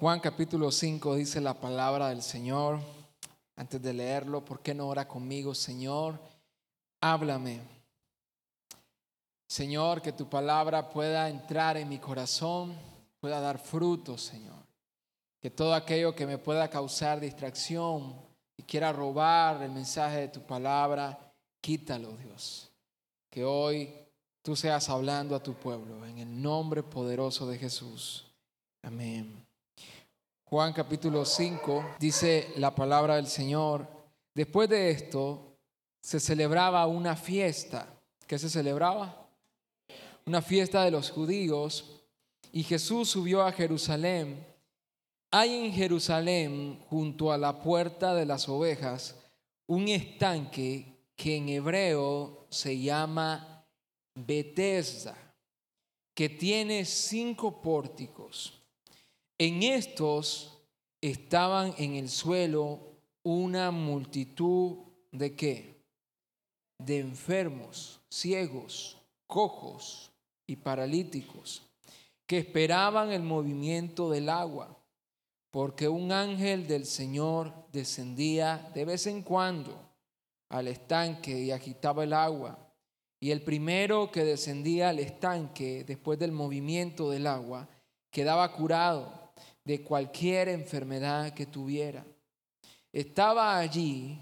Juan capítulo 5 dice la palabra del Señor. Antes de leerlo, ¿por qué no ora conmigo, Señor? Háblame. Señor, que tu palabra pueda entrar en mi corazón, pueda dar frutos, Señor. Que todo aquello que me pueda causar distracción y quiera robar el mensaje de tu palabra, quítalo, Dios. Que hoy tú seas hablando a tu pueblo en el nombre poderoso de Jesús. Amén. Juan capítulo 5 dice la palabra del Señor. Después de esto se celebraba una fiesta. ¿Qué se celebraba? Una fiesta de los judíos. Y Jesús subió a Jerusalén. Hay en Jerusalén, junto a la puerta de las ovejas, un estanque que en hebreo se llama Bethesda, que tiene cinco pórticos. En estos estaban en el suelo una multitud de qué? De enfermos, ciegos, cojos y paralíticos, que esperaban el movimiento del agua, porque un ángel del Señor descendía de vez en cuando al estanque y agitaba el agua. Y el primero que descendía al estanque después del movimiento del agua quedaba curado de cualquier enfermedad que tuviera. Estaba allí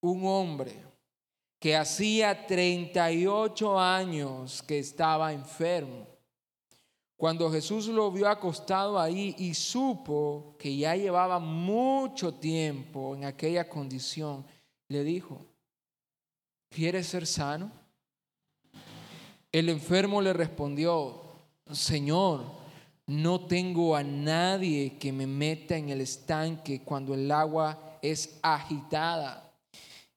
un hombre que hacía 38 años que estaba enfermo. Cuando Jesús lo vio acostado ahí y supo que ya llevaba mucho tiempo en aquella condición, le dijo, ¿quieres ser sano? El enfermo le respondió, Señor, no tengo a nadie que me meta en el estanque cuando el agua es agitada.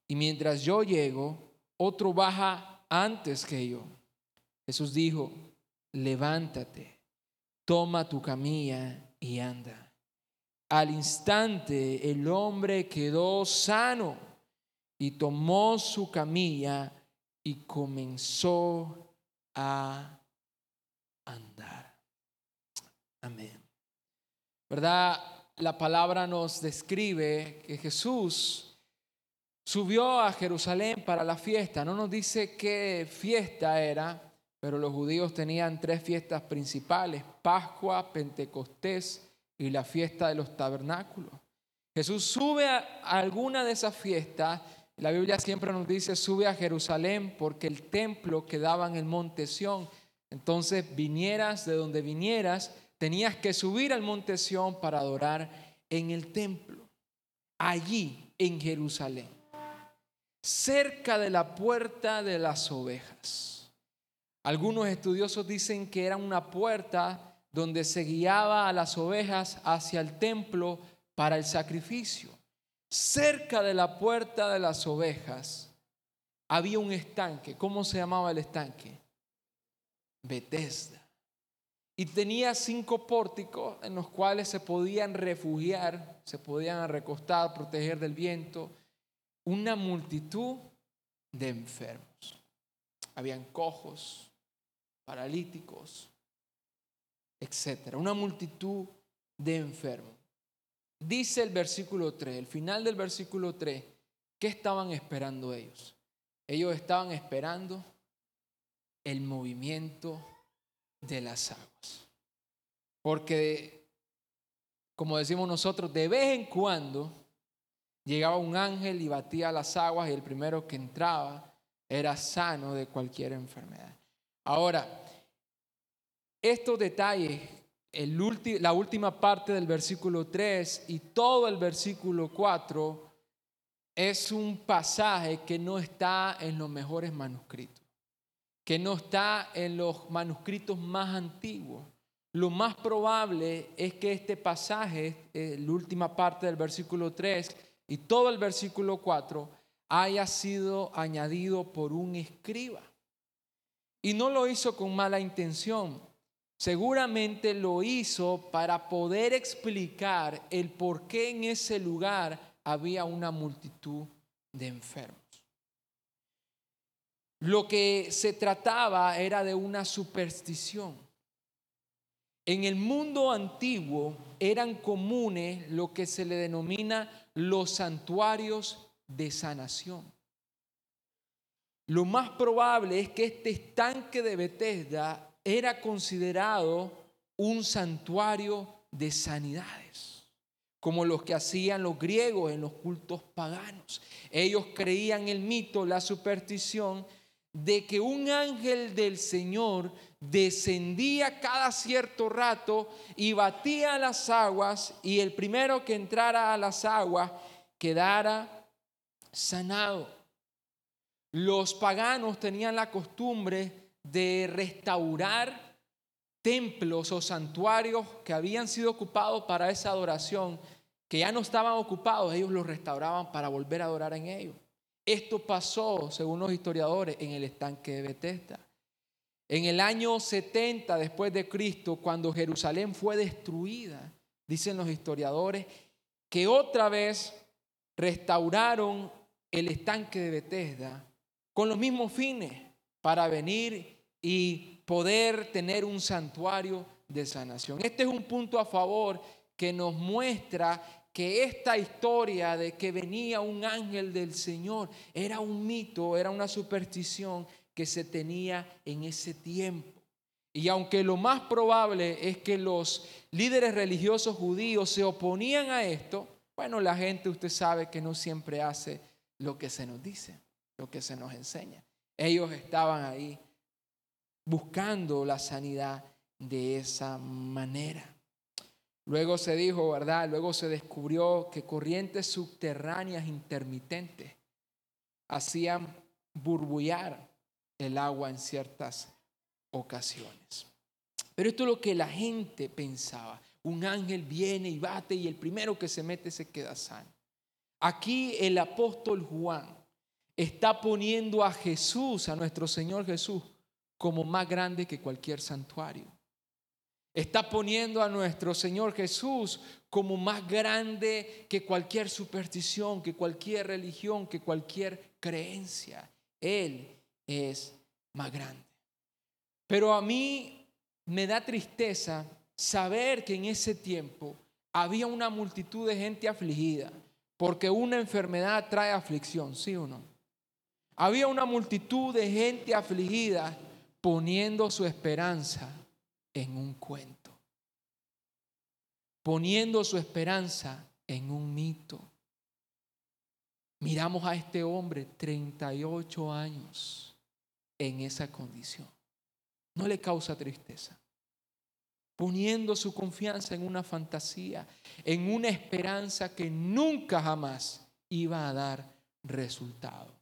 Y mientras yo llego, otro baja antes que yo. Jesús dijo, levántate, toma tu camilla y anda. Al instante el hombre quedó sano y tomó su camilla y comenzó a andar. Amén. ¿Verdad? La palabra nos describe que Jesús subió a Jerusalén para la fiesta. No nos dice qué fiesta era, pero los judíos tenían tres fiestas principales, Pascua, Pentecostés y la fiesta de los tabernáculos. Jesús sube a alguna de esas fiestas. La Biblia siempre nos dice, sube a Jerusalén porque el templo quedaba en el monte Sión. Entonces, vinieras de donde vinieras, tenías que subir al monte Sión para adorar en el templo, allí en Jerusalén, cerca de la puerta de las ovejas. Algunos estudiosos dicen que era una puerta donde se guiaba a las ovejas hacia el templo para el sacrificio. Cerca de la puerta de las ovejas había un estanque. ¿Cómo se llamaba el estanque? Bethesda. Y tenía cinco pórticos en los cuales se podían refugiar, se podían recostar, proteger del viento, una multitud de enfermos. Habían cojos, paralíticos, etcétera. Una multitud de enfermos. Dice el versículo 3, el final del versículo 3, ¿qué estaban esperando ellos? Ellos estaban esperando el movimiento de las aguas. Porque, como decimos nosotros, de vez en cuando llegaba un ángel y batía las aguas y el primero que entraba era sano de cualquier enfermedad. Ahora, estos detalles, la última parte del versículo 3 y todo el versículo 4 es un pasaje que no está en los mejores manuscritos que no está en los manuscritos más antiguos. Lo más probable es que este pasaje, eh, la última parte del versículo 3 y todo el versículo 4, haya sido añadido por un escriba. Y no lo hizo con mala intención. Seguramente lo hizo para poder explicar el por qué en ese lugar había una multitud de enfermos. Lo que se trataba era de una superstición. En el mundo antiguo eran comunes lo que se le denomina los santuarios de sanación. Lo más probable es que este estanque de Bethesda era considerado un santuario de sanidades, como los que hacían los griegos en los cultos paganos. Ellos creían el mito, la superstición de que un ángel del Señor descendía cada cierto rato y batía las aguas y el primero que entrara a las aguas quedara sanado. Los paganos tenían la costumbre de restaurar templos o santuarios que habían sido ocupados para esa adoración, que ya no estaban ocupados, ellos los restauraban para volver a adorar en ellos. Esto pasó, según los historiadores, en el estanque de Bethesda. En el año 70 después de Cristo, cuando Jerusalén fue destruida, dicen los historiadores, que otra vez restauraron el estanque de Bethesda con los mismos fines para venir y poder tener un santuario de sanación. Este es un punto a favor que nos muestra que esta historia de que venía un ángel del Señor era un mito, era una superstición que se tenía en ese tiempo. Y aunque lo más probable es que los líderes religiosos judíos se oponían a esto, bueno, la gente usted sabe que no siempre hace lo que se nos dice, lo que se nos enseña. Ellos estaban ahí buscando la sanidad de esa manera. Luego se dijo, ¿verdad? Luego se descubrió que corrientes subterráneas intermitentes hacían burbullar el agua en ciertas ocasiones. Pero esto es lo que la gente pensaba. Un ángel viene y bate y el primero que se mete se queda sano. Aquí el apóstol Juan está poniendo a Jesús, a nuestro Señor Jesús, como más grande que cualquier santuario. Está poniendo a nuestro Señor Jesús como más grande que cualquier superstición, que cualquier religión, que cualquier creencia. Él es más grande. Pero a mí me da tristeza saber que en ese tiempo había una multitud de gente afligida, porque una enfermedad trae aflicción, ¿sí o no? Había una multitud de gente afligida poniendo su esperanza en un cuento, poniendo su esperanza en un mito. Miramos a este hombre, 38 años, en esa condición. No le causa tristeza. Poniendo su confianza en una fantasía, en una esperanza que nunca jamás iba a dar resultado.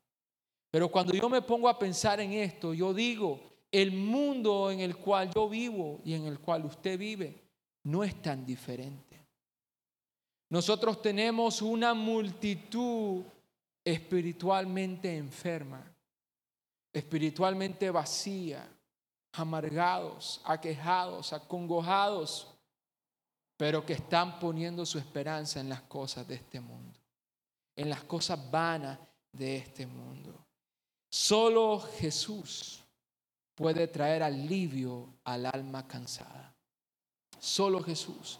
Pero cuando yo me pongo a pensar en esto, yo digo, el mundo en el cual yo vivo y en el cual usted vive no es tan diferente. Nosotros tenemos una multitud espiritualmente enferma, espiritualmente vacía, amargados, aquejados, acongojados, pero que están poniendo su esperanza en las cosas de este mundo, en las cosas vanas de este mundo. Solo Jesús puede traer alivio al alma cansada. Solo Jesús.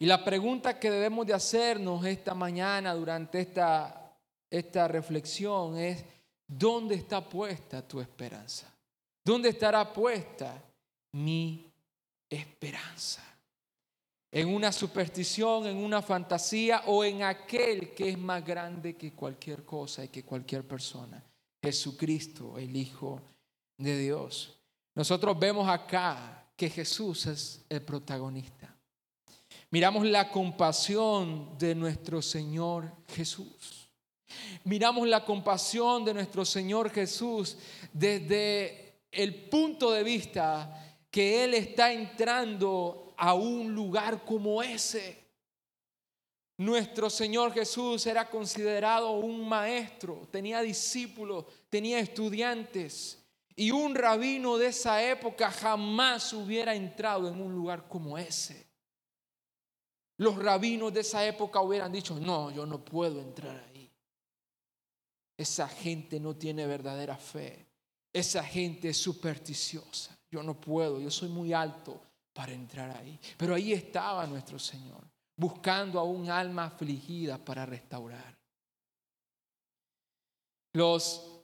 Y la pregunta que debemos de hacernos esta mañana durante esta, esta reflexión es, ¿dónde está puesta tu esperanza? ¿Dónde estará puesta mi esperanza? ¿En una superstición, en una fantasía o en aquel que es más grande que cualquier cosa y que cualquier persona? Jesucristo, el Hijo de Dios. Nosotros vemos acá que Jesús es el protagonista. Miramos la compasión de nuestro Señor Jesús. Miramos la compasión de nuestro Señor Jesús desde el punto de vista que Él está entrando a un lugar como ese. Nuestro Señor Jesús era considerado un maestro, tenía discípulos, tenía estudiantes. Y un rabino de esa época jamás hubiera entrado en un lugar como ese. Los rabinos de esa época hubieran dicho, no, yo no puedo entrar ahí. Esa gente no tiene verdadera fe. Esa gente es supersticiosa. Yo no puedo, yo soy muy alto para entrar ahí. Pero ahí estaba nuestro Señor, buscando a un alma afligida para restaurar. Los,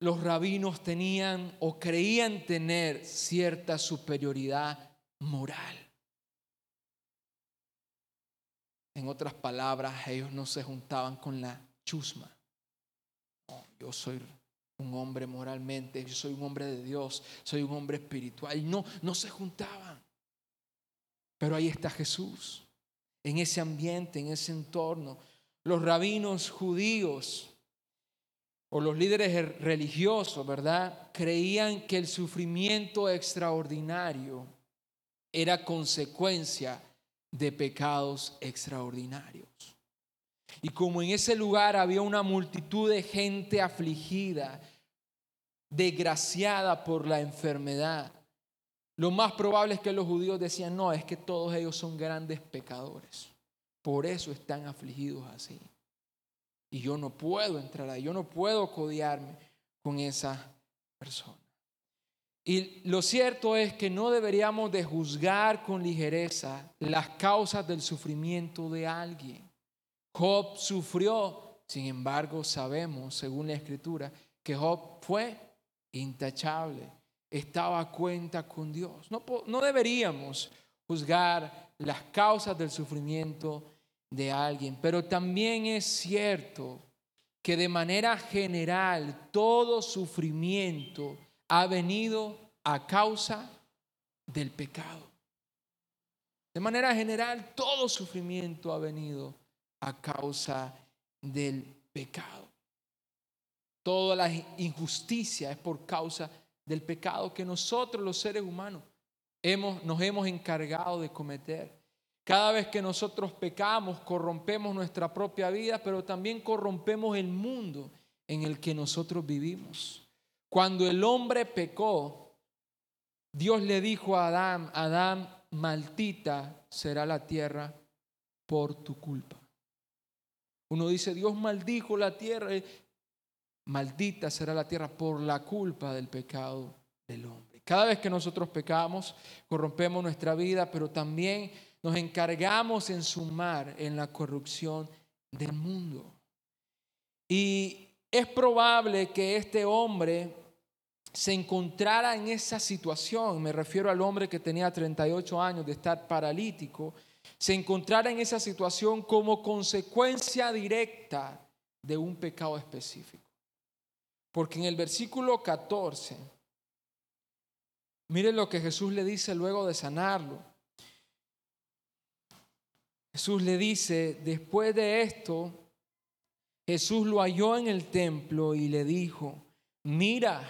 los rabinos tenían o creían tener cierta superioridad moral. En otras palabras, ellos no se juntaban con la chusma. yo soy un hombre moralmente, yo soy un hombre de Dios, soy un hombre espiritual. No, no se juntaban. Pero ahí está Jesús, en ese ambiente, en ese entorno. Los rabinos judíos o los líderes religiosos, ¿verdad? Creían que el sufrimiento extraordinario era consecuencia de pecados extraordinarios. Y como en ese lugar había una multitud de gente afligida, desgraciada por la enfermedad, lo más probable es que los judíos decían, no, es que todos ellos son grandes pecadores. Por eso están afligidos así. Y yo no puedo entrar ahí, yo no puedo codiarme con esa persona. Y lo cierto es que no deberíamos de juzgar con ligereza las causas del sufrimiento de alguien. Job sufrió, sin embargo sabemos, según la escritura, que Job fue intachable, estaba a cuenta con Dios. No, no deberíamos juzgar las causas del sufrimiento de alguien, pero también es cierto que de manera general todo sufrimiento ha venido a causa del pecado. De manera general, todo sufrimiento ha venido a causa del pecado. Toda la injusticia es por causa del pecado que nosotros los seres humanos hemos, nos hemos encargado de cometer. Cada vez que nosotros pecamos, corrompemos nuestra propia vida, pero también corrompemos el mundo en el que nosotros vivimos. Cuando el hombre pecó, Dios le dijo a Adán, Adán, maldita será la tierra por tu culpa. Uno dice, Dios maldijo la tierra, maldita será la tierra por la culpa del pecado del hombre. Cada vez que nosotros pecamos, corrompemos nuestra vida, pero también nos encargamos en sumar en la corrupción del mundo. Y es probable que este hombre se encontrara en esa situación, me refiero al hombre que tenía 38 años de estar paralítico, se encontrara en esa situación como consecuencia directa de un pecado específico. Porque en el versículo 14, miren lo que Jesús le dice luego de sanarlo. Jesús le dice, después de esto, Jesús lo halló en el templo y le dijo, mira,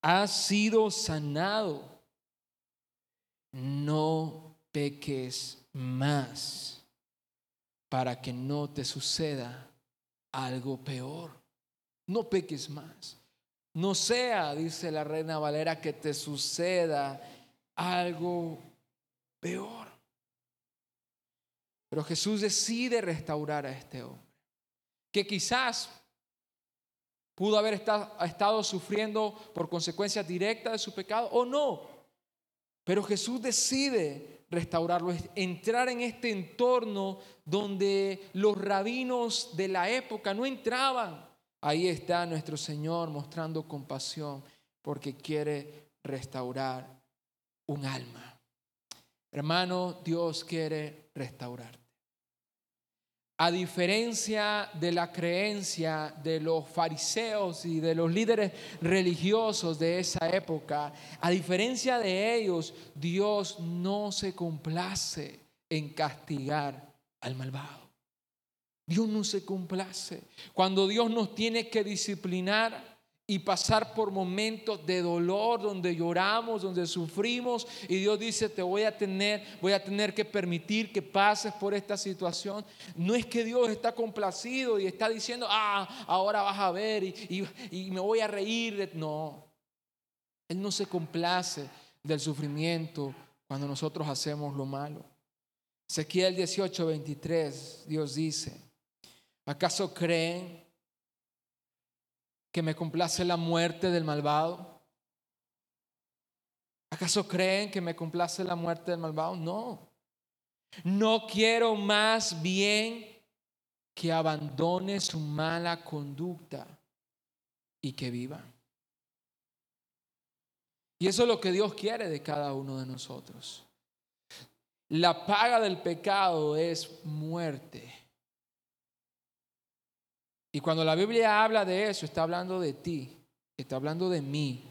has sido sanado. No peques más para que no te suceda algo peor. No peques más. No sea, dice la reina Valera, que te suceda algo peor. Pero Jesús decide restaurar a este hombre, que quizás Pudo haber estado, sufriendo por consecuencias directas de su pecado o no. Pero Jesús decide restaurarlo, entrar en este entorno donde los rabinos de la época no entraban. Ahí está nuestro Señor mostrando compasión porque quiere restaurar un alma. Hermano, Dios quiere restaurar. A diferencia de la creencia de los fariseos y de los líderes religiosos de esa época, a diferencia de ellos, Dios no se complace en castigar al malvado. Dios no se complace. Cuando Dios nos tiene que disciplinar, y pasar por momentos de dolor donde lloramos, donde sufrimos y Dios dice, te voy a tener, voy a tener que permitir que pases por esta situación. No es que Dios está complacido y está diciendo, ah, ahora vas a ver y, y me voy a reír. No, Él no se complace del sufrimiento cuando nosotros hacemos lo malo. Ezequiel 18, 23, Dios dice, ¿acaso creen? Que me complace la muerte del malvado? ¿Acaso creen que me complace la muerte del malvado? No. No quiero más bien que abandone su mala conducta y que viva. Y eso es lo que Dios quiere de cada uno de nosotros. La paga del pecado es muerte. Y cuando la Biblia habla de eso, está hablando de ti, está hablando de mí.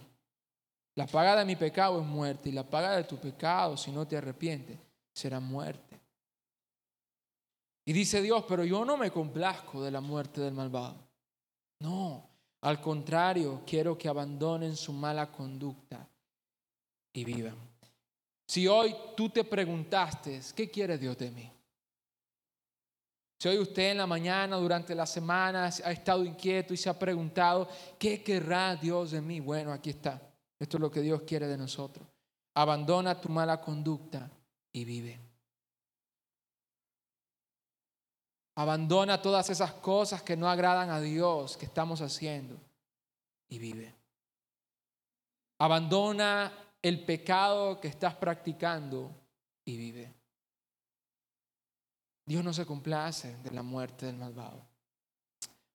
La paga de mi pecado es muerte y la paga de tu pecado, si no te arrepientes, será muerte. Y dice Dios, pero yo no me complazco de la muerte del malvado. No, al contrario, quiero que abandonen su mala conducta y vivan. Si hoy tú te preguntaste, ¿qué quiere Dios de mí? Si hoy usted en la mañana, durante la semana, ha estado inquieto y se ha preguntado, ¿qué querrá Dios de mí? Bueno, aquí está. Esto es lo que Dios quiere de nosotros. Abandona tu mala conducta y vive. Abandona todas esas cosas que no agradan a Dios que estamos haciendo y vive. Abandona el pecado que estás practicando y vive. Dios no se complace de la muerte del malvado.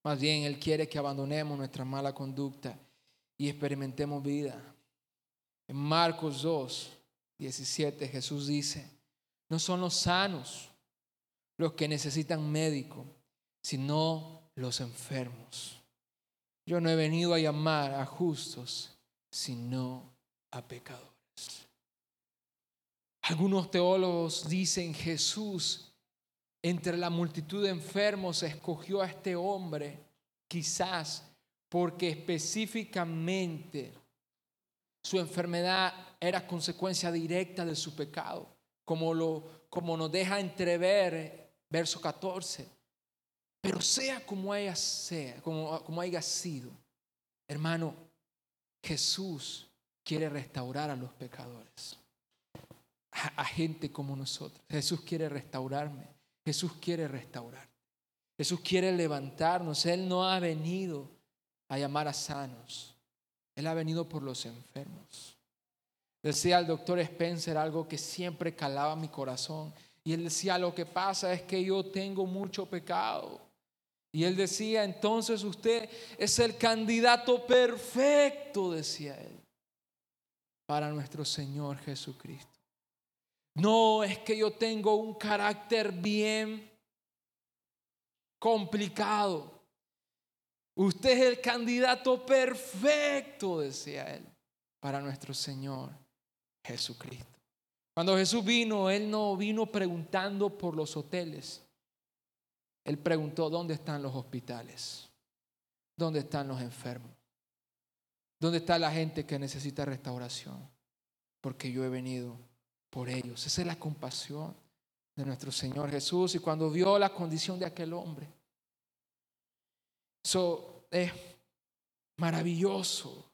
Más bien, Él quiere que abandonemos nuestra mala conducta y experimentemos vida. En Marcos 2, 17, Jesús dice, no son los sanos los que necesitan médico, sino los enfermos. Yo no he venido a llamar a justos, sino a pecadores. Algunos teólogos dicen Jesús entre la multitud de enfermos escogió a este hombre, quizás porque específicamente su enfermedad era consecuencia directa de su pecado, como, lo, como nos deja entrever verso 14. Pero sea como haya, sea, como, como haya sido, hermano, Jesús quiere restaurar a los pecadores, a, gente como nosotros. Jesús quiere restaurarme, Jesús quiere restaurar. Jesús quiere levantarnos. Él no ha venido a llamar a sanos, Él ha venido por los enfermos. Decía el doctor Spencer algo que siempre calaba mi corazón. Y él decía, lo que pasa es que yo tengo mucho pecado. Y él decía, entonces usted es el candidato perfecto, decía él para nuestro Señor Jesucristo. No es que yo tengo un carácter bien complicado. Usted es el candidato perfecto, decía él, para nuestro Señor Jesucristo. Cuando Jesús vino, Él no vino preguntando por los hoteles. Él preguntó, ¿dónde están los hospitales? ¿Dónde están los enfermos? ¿Dónde está la gente que necesita restauración? Porque yo he venido por ellos. Esa es la compasión de nuestro Señor Jesús. Y cuando vio la condición de aquel hombre, eso es maravilloso.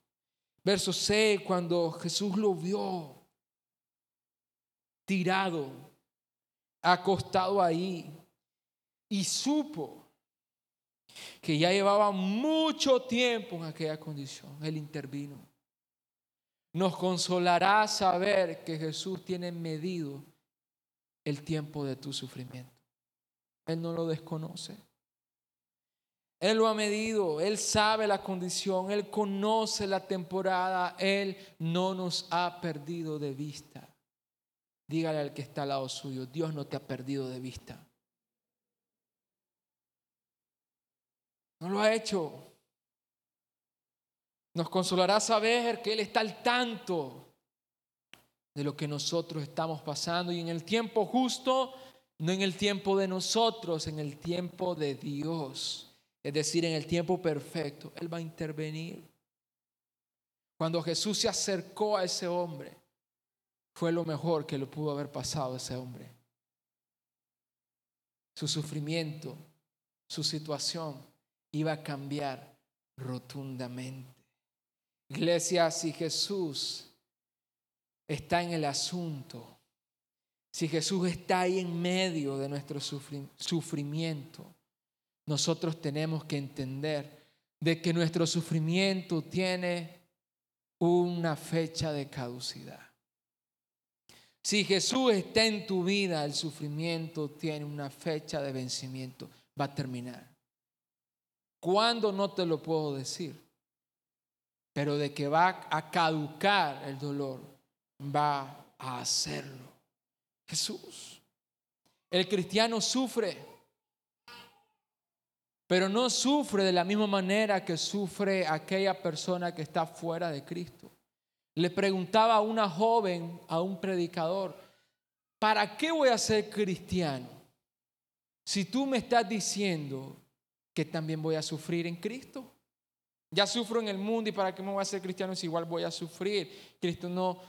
Verso 6, cuando Jesús lo vio tirado, acostado ahí, y supo que ya llevaba mucho tiempo en aquella condición. Él intervino. Nos consolará saber que Jesús tiene medido el tiempo de tu sufrimiento. Él no lo desconoce. Él lo ha medido, Él sabe la condición, Él conoce la temporada, Él no nos ha perdido de vista. Dígale al que está al lado suyo, Dios no te ha perdido de vista. No lo ha hecho. Nos consolará saber que Él está al tanto de lo que nosotros estamos pasando y en el tiempo justo, no en el tiempo de nosotros, en el tiempo de Dios. Es decir, en el tiempo perfecto, Él va a intervenir. Cuando Jesús se acercó a ese hombre, fue lo mejor que le pudo haber pasado a ese hombre. Su sufrimiento, su situación iba a cambiar rotundamente. Iglesia, si Jesús está en el asunto, si Jesús está ahí en medio de nuestro sufrimiento, nosotros tenemos que entender de que nuestro sufrimiento tiene una fecha de caducidad. Si Jesús está en tu vida, el sufrimiento tiene una fecha de vencimiento, va a terminar. ¿Cuándo no te lo puedo decir? Pero de que va a caducar el dolor, va a hacerlo. Jesús. El cristiano sufre, pero no sufre de la misma manera que sufre aquella persona que está fuera de Cristo. Le preguntaba a una joven, a un predicador, ¿para qué voy a ser cristiano? Si tú me estás diciendo que también voy a sufrir en Cristo. Ya sufro en el mundo y para qué me voy a ser cristiano si igual voy a sufrir. Cristo no,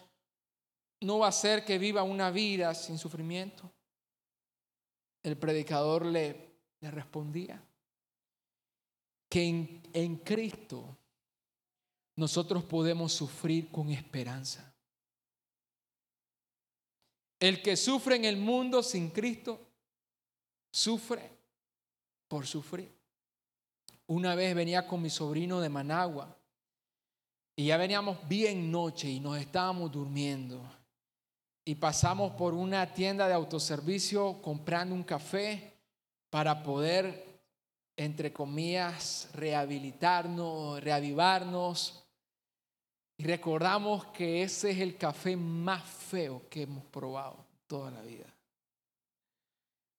no va a hacer que viva una vida sin sufrimiento. El predicador le, respondía que en Cristo nosotros podemos sufrir con esperanza. El que sufre en el mundo sin Cristo, sufre por sufrir. Una vez venía con mi sobrino de Managua y ya veníamos bien noche y nos estábamos durmiendo. Y pasamos por una tienda de autoservicio comprando un café para poder, entre comillas, rehabilitarnos, reavivarnos. Y recordamos que ese es el café más feo que hemos probado toda la vida.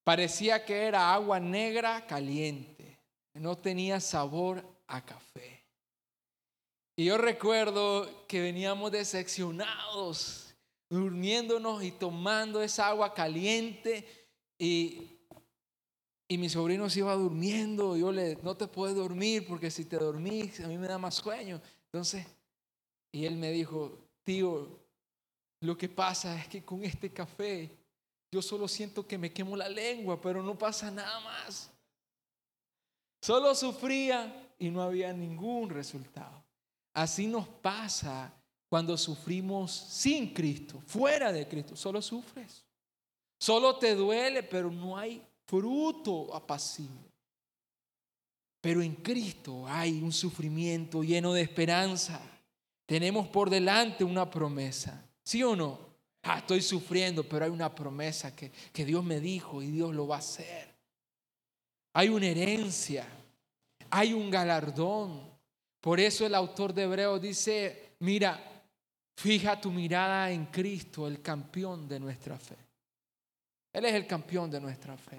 Parecía que era agua negra caliente. No tenía sabor a café. Y yo recuerdo que veníamos decepcionados, durmiéndonos y tomando esa agua caliente. Y, y mi sobrino se iba durmiendo. Yo le, no te puedes dormir porque si te dormís, a mí me da más sueño. Entonces, y él me dijo, tío, lo que pasa es que con este café yo solo siento que me quemo la lengua, pero no pasa nada más. Solo sufría y no había ningún resultado. Así nos pasa cuando sufrimos sin Cristo, fuera de Cristo. Solo sufres. Solo te duele, pero no hay fruto apacible. Pero en Cristo hay un sufrimiento lleno de esperanza. Tenemos por delante una promesa. ¿Sí o no? Ah, estoy sufriendo, pero hay una promesa que, que Dios me dijo y Dios lo va a hacer. Hay una herencia, hay un galardón. Por eso el autor de Hebreos dice, mira, fija tu mirada en Cristo, el campeón de nuestra fe. Él es el campeón de nuestra fe.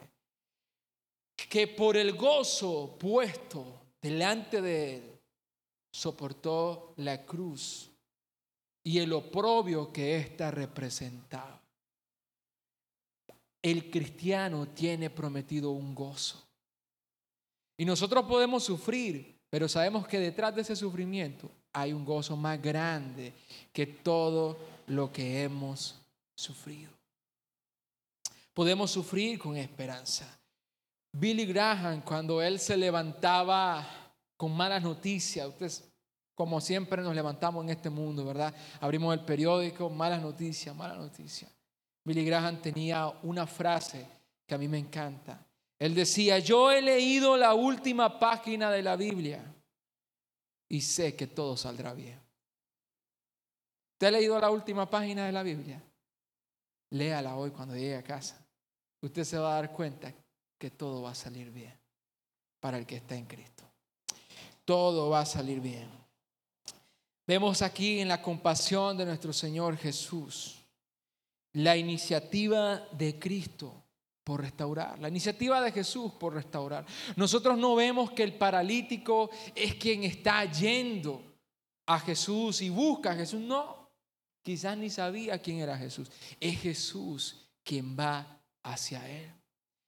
Que por el gozo puesto delante de él, soportó la cruz y el oprobio que ésta representaba. El cristiano tiene prometido un gozo. Y nosotros podemos sufrir, pero sabemos que detrás de ese sufrimiento hay un gozo más grande que todo lo que hemos sufrido. Podemos sufrir con esperanza. Billy Graham, cuando él se levantaba con malas noticias. Ustedes, como siempre, nos levantamos en este mundo, ¿verdad? Abrimos el periódico, malas noticias, malas noticias. Billy Graham tenía una frase que a mí me encanta. Él decía, yo he leído la última página de la Biblia y sé que todo saldrá bien. ¿Usted ha leído la última página de la Biblia? Léala hoy cuando llegue a casa. Usted se va a dar cuenta que todo va a salir bien para el que está en Cristo todo va a salir bien. Vemos aquí en la compasión de nuestro Señor Jesús la iniciativa de Cristo por restaurar, la iniciativa de Jesús por restaurar. Nosotros no vemos que el paralítico es quien está yendo a Jesús y busca a Jesús, no, quizás ni sabía quién era Jesús. Es Jesús quien va hacia él.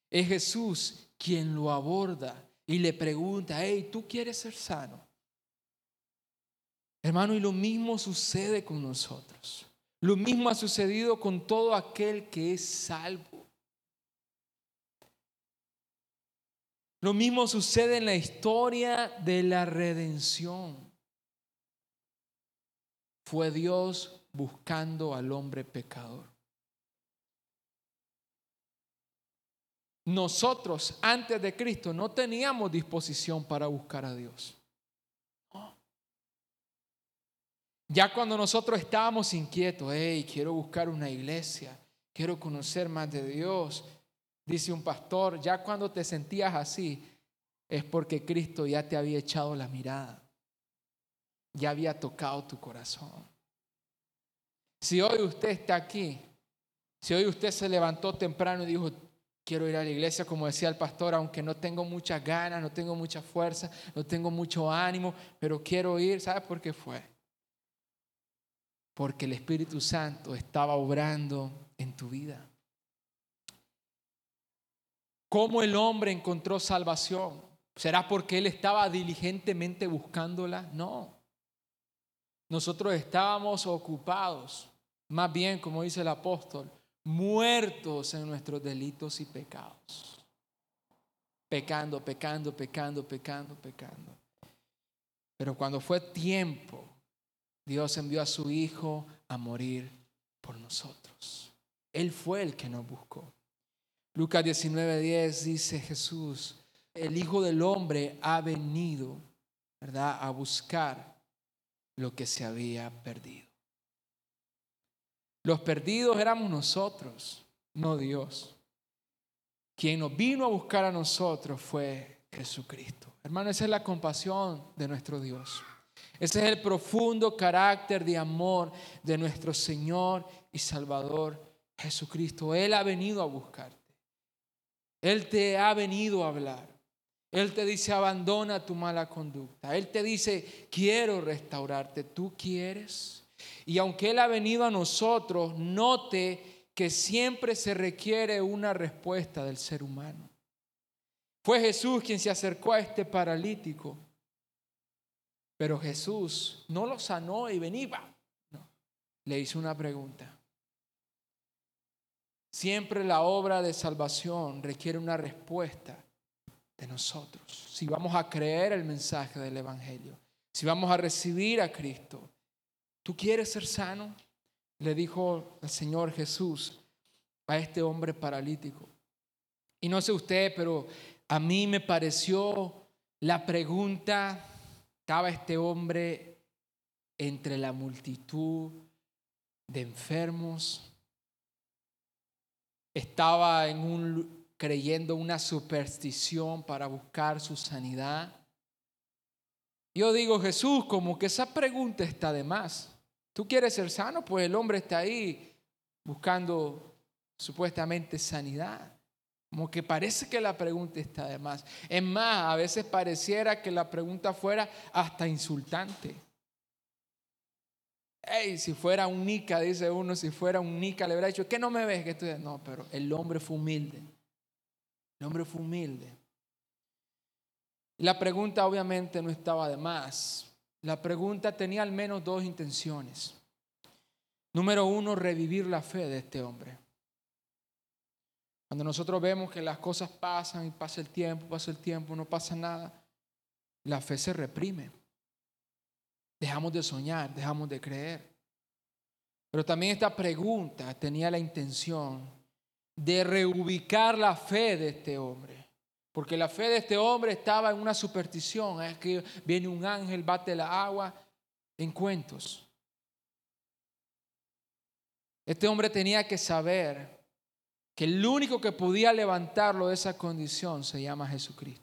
Es Jesús quien lo aborda y le pregunta, hey, ¿tú quieres ser sano? Hermano, y lo mismo sucede con nosotros. Lo mismo ha sucedido con todo aquel que es salvo. Lo mismo sucede en la historia de la redención. Fue Dios buscando al hombre pecador. nosotros antes de Cristo no teníamos disposición para buscar a Dios. Ya cuando nosotros estábamos inquietos, hey, quiero buscar una iglesia, quiero conocer más de Dios. Dice un pastor, ya cuando te sentías así, es porque Cristo ya te había echado la mirada, ya había tocado tu corazón. Si hoy usted está aquí, si hoy usted se levantó temprano y dijo, quiero ir a la iglesia, como decía el pastor, aunque no tengo muchas ganas, no tengo mucha fuerza, no tengo mucho ánimo, pero quiero ir, ¿sabe por qué fue? Porque el Espíritu Santo estaba obrando en tu vida. ¿Cómo el hombre encontró salvación? ¿Será porque él estaba diligentemente buscándola? No. Nosotros estábamos ocupados, más bien, como dice el apóstol, muertos en nuestros delitos y pecados. Pecando, pecando, pecando, pecando, pecando. Pero cuando fue tiempo, Dios envió a su Hijo a morir por nosotros. Él fue el que nos buscó. Lucas 19:10 dice Jesús, el Hijo del Hombre ha venido, ¿verdad?, a buscar lo que se había perdido. Los perdidos éramos nosotros, no Dios. Quien nos vino a buscar a nosotros fue Jesucristo. Hermano, esa es la compasión de nuestro Dios. Ese es el profundo carácter de amor de nuestro Señor y Salvador Jesucristo. Él ha venido a buscarte. Él te ha venido a hablar. Él te dice, abandona tu mala conducta. Él te dice, quiero restaurarte. ¿Tú quieres? Y aunque Él ha venido a nosotros, note que siempre se requiere una respuesta del ser humano. Fue Jesús quien se acercó a este paralítico, pero Jesús no lo sanó y venía. Le hizo una pregunta. Siempre la obra de salvación requiere una respuesta de nosotros. Si vamos a creer el mensaje del Evangelio, si vamos a recibir a Cristo, ¿tú quieres ser sano? Le dijo el Señor Jesús a este hombre paralítico. Y no sé usted, pero a mí me pareció la pregunta, estaba este hombre entre la multitud de enfermos, estaba en un, creyendo una superstición para buscar su sanidad. Yo digo, Jesús, como que esa pregunta está de más. ¿Tú quieres ser sano? Pues el hombre está ahí buscando supuestamente sanidad. Como que parece que la pregunta está de más. Es más, a veces pareciera que la pregunta fuera hasta insultante. Hey, si fuera un Nica, dice uno, si fuera un Nica, le hubiera dicho, ¿qué no me ves? Que estoy... No, pero el hombre fue humilde. El hombre fue humilde. La pregunta obviamente no estaba de más. La pregunta tenía al menos dos intenciones. Número uno, revivir la fe de este hombre. Cuando nosotros vemos que las cosas pasan y pasa el tiempo, pasa el tiempo, no pasa nada, la fe se reprime. Dejamos de soñar, dejamos de creer. Pero también esta pregunta tenía la intención de reubicar la fe de este hombre. Porque la fe de este hombre estaba en una superstición. Es que viene un ángel, bate la agua, en cuentos. Este hombre tenía que saber que el único que podía levantarlo de esa condición se llama Jesucristo.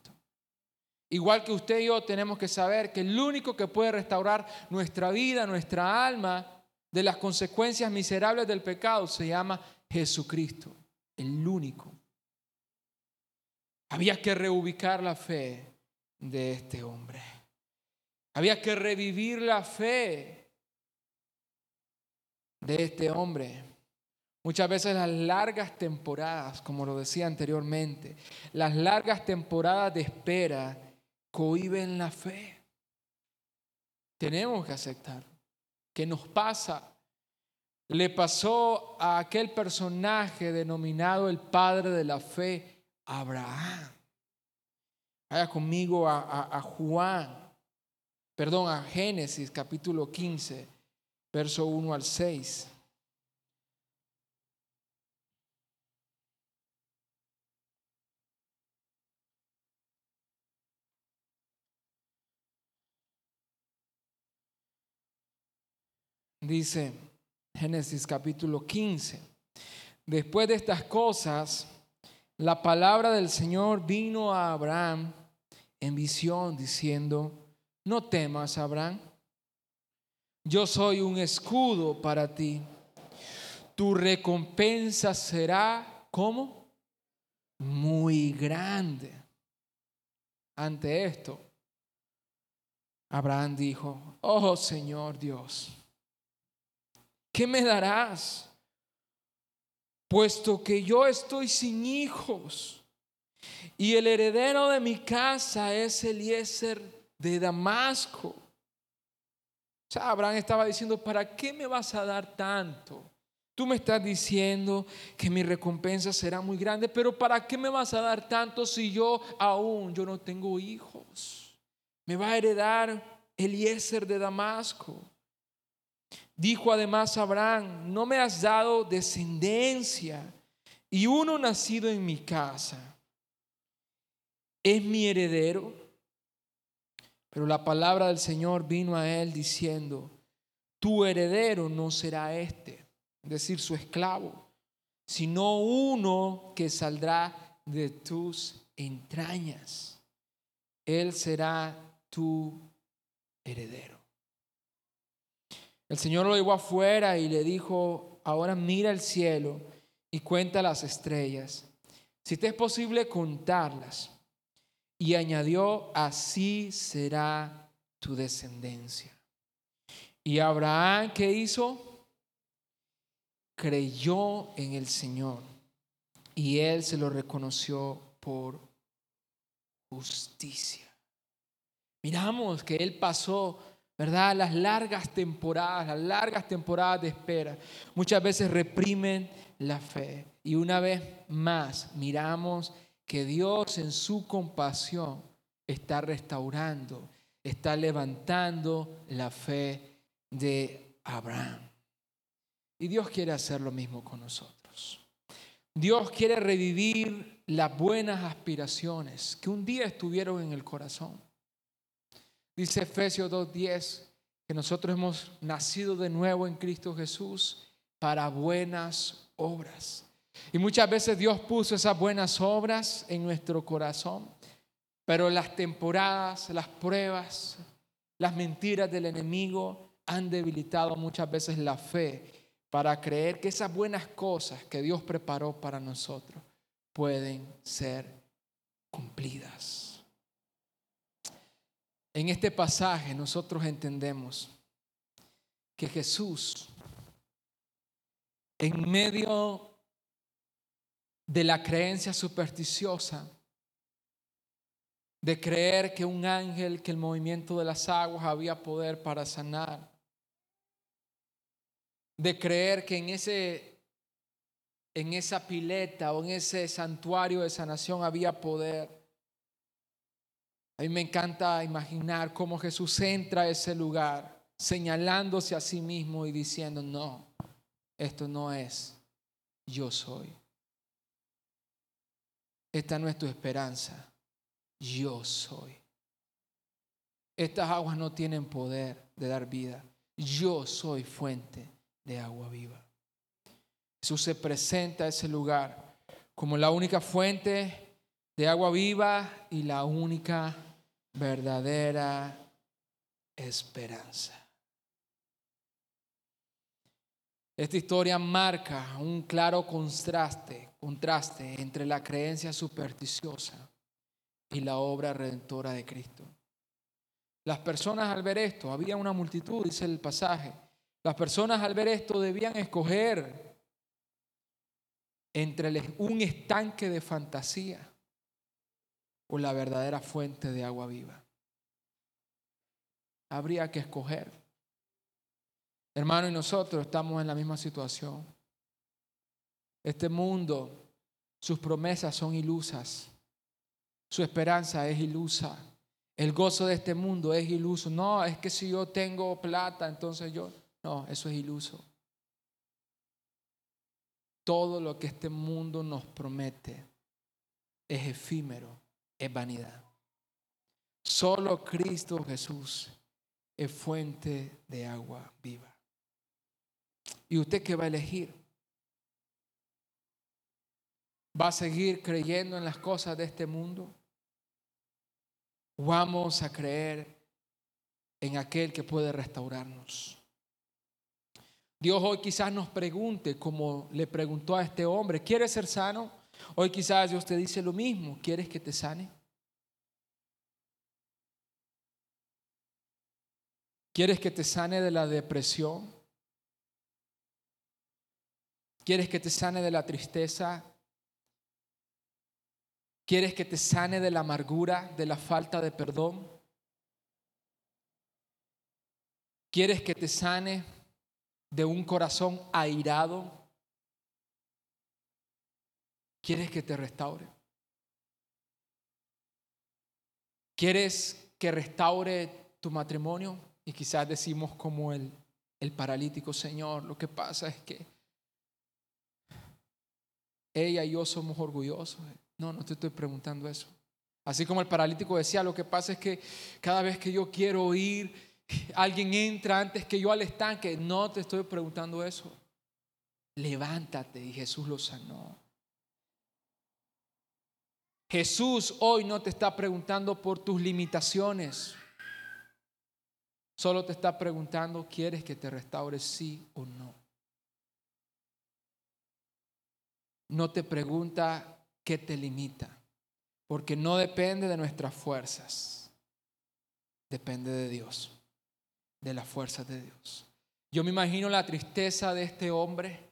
Igual que usted y yo tenemos que saber que el único que puede restaurar nuestra vida, nuestra alma, de las consecuencias miserables del pecado se llama Jesucristo, el único. Había que reubicar la fe de este hombre. Había que revivir la fe de este hombre. Muchas veces las largas temporadas, como lo decía anteriormente, las largas temporadas de espera cohiben la fe. Tenemos que aceptar que nos pasa. Le pasó a aquel personaje denominado el padre de la fe, Abraham. Vaya conmigo a, Juan, perdón, a Génesis capítulo 15, verso 1 al 6. Dice Génesis capítulo 15, Después de estas cosas, la palabra del Señor vino a Abraham en visión diciendo, no temas, Abraham, yo soy un escudo para ti. Tu recompensa será como muy grande. Ante esto, Abraham dijo, oh Señor Dios, ¿qué me darás? Puesto que yo estoy sin hijos y el heredero de mi casa es Eliezer de Damasco. O sea, Abraham estaba diciendo, ¿para qué me vas a dar tanto? Tú me estás diciendo que mi recompensa será muy grande, pero ¿para qué me vas a dar tanto si yo aún yo no tengo hijos? Me va a heredar Eliezer de Damasco. Dijo además Abraham, no me has dado descendencia y uno nacido en mi casa es mi heredero. Pero la palabra del Señor vino a él diciendo, tu heredero no será este es decir, su esclavo, sino uno que saldrá de tus entrañas. Él será tu heredero. El Señor lo llevó afuera y le dijo, ahora mira el cielo y cuenta las estrellas, si te es posible contarlas. Y añadió, así será tu descendencia. Y Abraham, ¿qué hizo? creyó en el Señor y él se lo reconoció por justicia. Miramos que él pasó, ¿verdad? Las largas temporadas, las largas temporadas de espera. Muchas veces reprimen la fe. Y una vez más miramos que Dios en su compasión está restaurando, está levantando la fe de Abraham. Y Dios quiere hacer lo mismo con nosotros. Dios quiere revivir las buenas aspiraciones que un día estuvieron en el corazón. Dice Efesios 2.10 que nosotros hemos nacido de nuevo en Cristo Jesús para buenas obras. Y muchas veces Dios puso esas buenas obras en nuestro corazón, pero las temporadas, las pruebas, las mentiras del enemigo han debilitado muchas veces la fe para creer que esas buenas cosas que Dios preparó para nosotros pueden ser cumplidas. En este pasaje nosotros entendemos que Jesús, en medio de la creencia supersticiosa, de creer que un ángel, que el movimiento de las aguas había poder para sanar, de creer que en ese en esa pileta o en ese santuario de sanación había poder. A mí me encanta imaginar cómo Jesús entra a ese lugar señalándose a sí mismo y diciendo, no, esto no es, yo soy. Esta no es tu esperanza, yo soy. Estas aguas no tienen poder de dar vida, yo soy fuente de agua viva. Jesús se presenta a ese lugar como la única fuente de agua viva y la única verdadera esperanza. Esta historia marca un claro contraste, contraste entre la creencia supersticiosa y la obra redentora de Cristo. Las personas al ver esto, había una multitud, dice el pasaje, las personas al ver esto debían escoger entre un estanque de fantasía o la verdadera fuente de agua viva. Habría que escoger. Hermano, y nosotros estamos en la misma situación. Este mundo, sus promesas son ilusas. Su esperanza es ilusa. El gozo de este mundo es iluso. No, es que si yo tengo plata, entonces yo... No, eso es iluso. Todo lo que este mundo nos promete es efímero, es vanidad. Solo Cristo Jesús es fuente de agua viva. ¿Y usted qué va a elegir? ¿Va a seguir creyendo en las cosas de este mundo? Vamos a creer en aquel que puede restaurarnos. Dios hoy quizás nos pregunte, como le preguntó a este hombre, ¿quieres ser sano? Hoy quizás Dios te dice lo mismo, ¿quieres que te sane? ¿Quieres que te sane de la depresión? ¿Quieres que te sane de la tristeza? ¿Quieres que te sane de la amargura, de la falta de perdón? ¿Quieres que te sane de un corazón airado? ¿Quieres que te restaure? ¿Quieres que restaure tu matrimonio? Y quizás decimos como el, el paralítico, Señor, lo que pasa es que ella y yo somos orgullosos. No, no te estoy preguntando eso. Así como el paralítico decía, lo que pasa es que cada vez que yo quiero ir, alguien entra antes que yo al estanque. No te estoy preguntando eso. Levántate y Jesús lo sanó. Jesús hoy no te está preguntando por tus limitaciones. Solo te está preguntando, ¿quieres que te restaure sí o no? No te pregunta que te limita, porque no depende de nuestras fuerzas, depende de Dios, de las fuerzas de Dios. Yo me imagino la tristeza de este hombre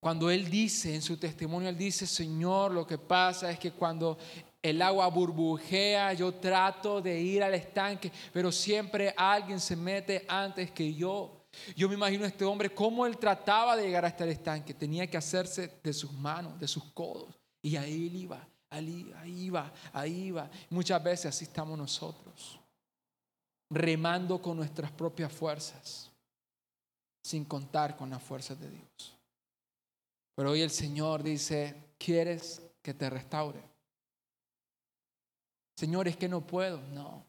cuando él dice en su testimonio, él dice, Señor, lo que pasa es que cuando el agua burbujea, yo trato de ir al estanque, pero siempre alguien se mete antes que yo. Yo me imagino a este hombre cómo él trataba de llegar hasta el estanque. Tenía que hacerse de sus manos, de sus codos. Y ahí él iba, ahí, ahí iba, ahí iba. Muchas veces así estamos nosotros, remando con nuestras propias fuerzas, sin contar con las fuerzas de Dios. Pero hoy el Señor dice, ¿quieres que te restaure? Señor, es que no puedo. No,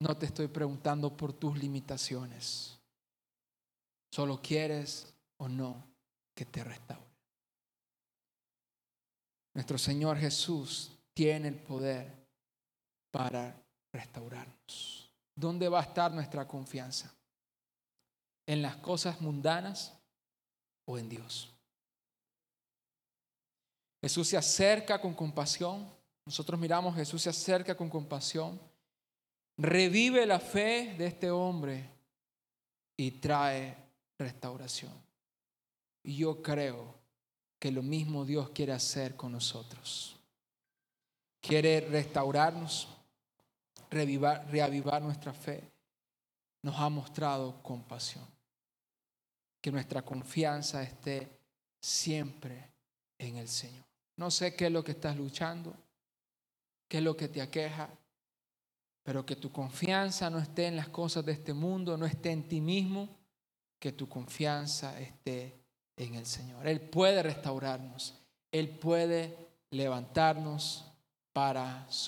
no te estoy preguntando por tus limitaciones. Solo quieres o no que te restaure. Nuestro Señor Jesús tiene el poder para restaurarnos. ¿Dónde va a estar nuestra confianza? ¿En las cosas mundanas o en Dios? Jesús se acerca con compasión. Nosotros miramos, Jesús se acerca con compasión. Revive la fe de este hombre y trae restauración. Y yo creo que lo mismo Dios quiere hacer con nosotros. Quiere restaurarnos, reavivar nuestra fe. Nos ha mostrado compasión. Que nuestra confianza esté siempre en el Señor. No sé qué es lo que estás luchando, qué es lo que te aqueja, pero que tu confianza no esté en las cosas de este mundo, no esté en ti mismo, que tu confianza esté en el Señor. Él puede restaurarnos, Él puede levantarnos para su